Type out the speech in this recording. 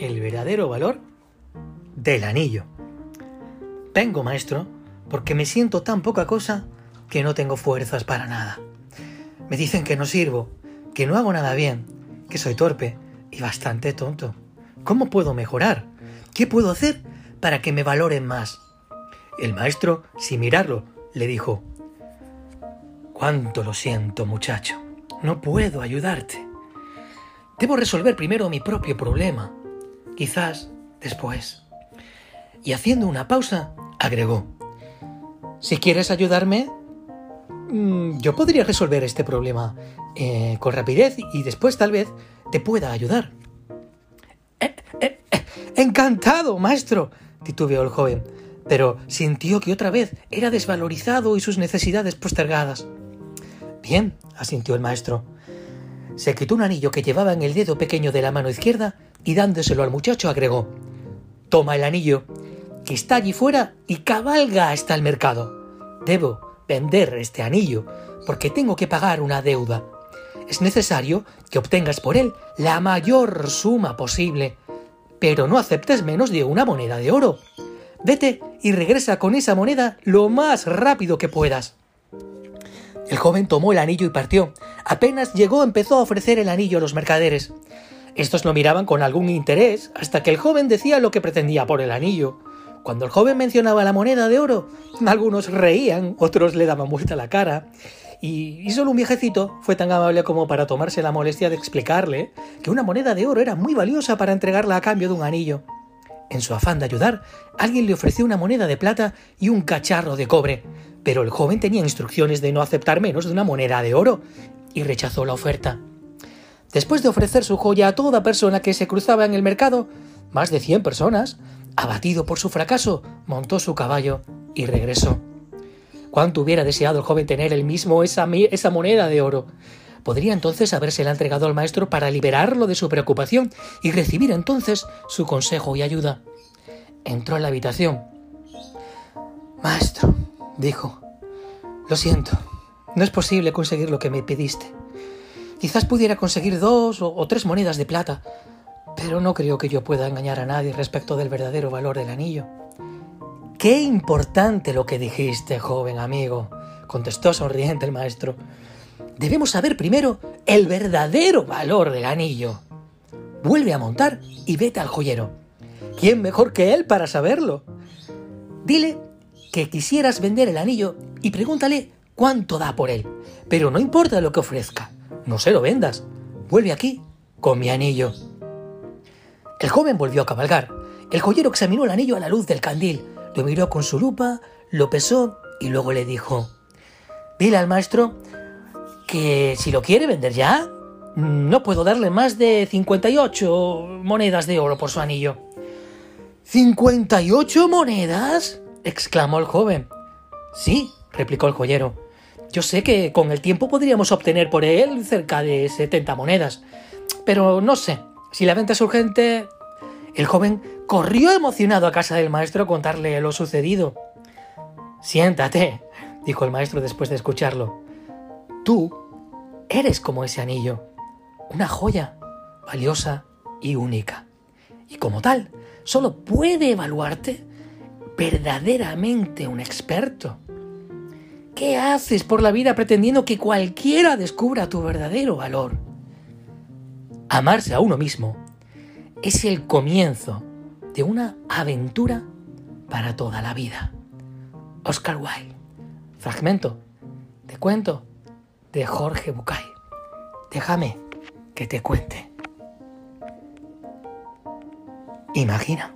el verdadero valor del anillo. Vengo, maestro, porque me siento tan poca cosa que no tengo fuerzas para nada. Me dicen que no sirvo, que no hago nada bien, que soy torpe y bastante tonto. ¿Cómo puedo mejorar? ¿Qué puedo hacer para que me valoren más? El maestro, sin mirarlo, le dijo, Cuánto lo siento, muchacho. No puedo ayudarte. Debo resolver primero mi propio problema. Quizás después. Y haciendo una pausa, agregó, Si quieres ayudarme, mm, yo podría resolver este problema eh, con rapidez y después tal vez te pueda ayudar. Eh, eh, encantado, maestro, titubeó el joven, pero sintió que otra vez era desvalorizado y sus necesidades postergadas. Bien, asintió el maestro. Se quitó un anillo que llevaba en el dedo pequeño de la mano izquierda y dándoselo al muchacho agregó Toma el anillo, que está allí fuera y cabalga hasta el mercado. Debo vender este anillo porque tengo que pagar una deuda. Es necesario que obtengas por él la mayor suma posible, pero no aceptes menos de una moneda de oro. Vete y regresa con esa moneda lo más rápido que puedas. El joven tomó el anillo y partió. Apenas llegó empezó a ofrecer el anillo a los mercaderes. Estos lo miraban con algún interés hasta que el joven decía lo que pretendía por el anillo. Cuando el joven mencionaba la moneda de oro, algunos reían, otros le daban vuelta la cara. Y, solo un viejecito fue tan amable como para tomarse la molestia de explicarle que una moneda de oro era muy valiosa para entregarla a cambio de un anillo. En su afán de ayudar, alguien le ofreció una moneda de plata y un cacharro de cobre, pero el joven tenía instrucciones de no aceptar menos de una moneda de oro y rechazó la oferta. Después de ofrecer su joya a toda persona que se cruzaba en el mercado, más de cien personas, abatido por su fracaso, montó su caballo y regresó. Cuánto hubiera deseado el joven tener él mismo esa, esa moneda de oro. Podría entonces habérsela entregado al maestro para liberarlo de su preocupación y recibir entonces su consejo y ayuda. Entró en la habitación. Maestro, dijo, lo siento, no es posible conseguir lo que me pediste. Quizás pudiera conseguir dos o, o, tres monedas de plata, pero no creo que yo pueda engañar a nadie respecto del verdadero valor del anillo. Qué importante lo que dijiste, joven amigo, contestó sonriente el maestro. Debemos saber primero el verdadero valor del anillo. Vuelve a montar y vete al joyero. ¿Quién mejor que él para saberlo? Dile que quisieras vender el anillo y pregúntale cuánto da por él. Pero no importa lo que ofrezca, no se lo vendas. Vuelve aquí con mi anillo. El joven volvió a cabalgar. El joyero examinó el anillo a la luz del candil, lo miró con su lupa, lo pesó y luego le dijo, dile al maestro que si lo quiere vender ya, no puedo darle más de 58 monedas de oro por su anillo. ¿58 monedas? Exclamó el joven. Sí, replicó el joyero. Yo sé que con el tiempo podríamos obtener por él cerca de 70 monedas. Pero no sé, si la venta es urgente... El joven corrió emocionado a casa del maestro a contarle lo sucedido. Siéntate, dijo el maestro después de escucharlo. Tú eres como ese anillo, una joya valiosa y única. Y como tal, solo puede evaluarte verdaderamente un experto. ¿Qué haces por la vida pretendiendo que cualquiera descubra tu verdadero valor? Amarse a uno mismo es el comienzo de una aventura para toda la vida. Oscar Wilde. Fragmento de cuento de Jorge Bucay. Déjame que te cuente. Imagina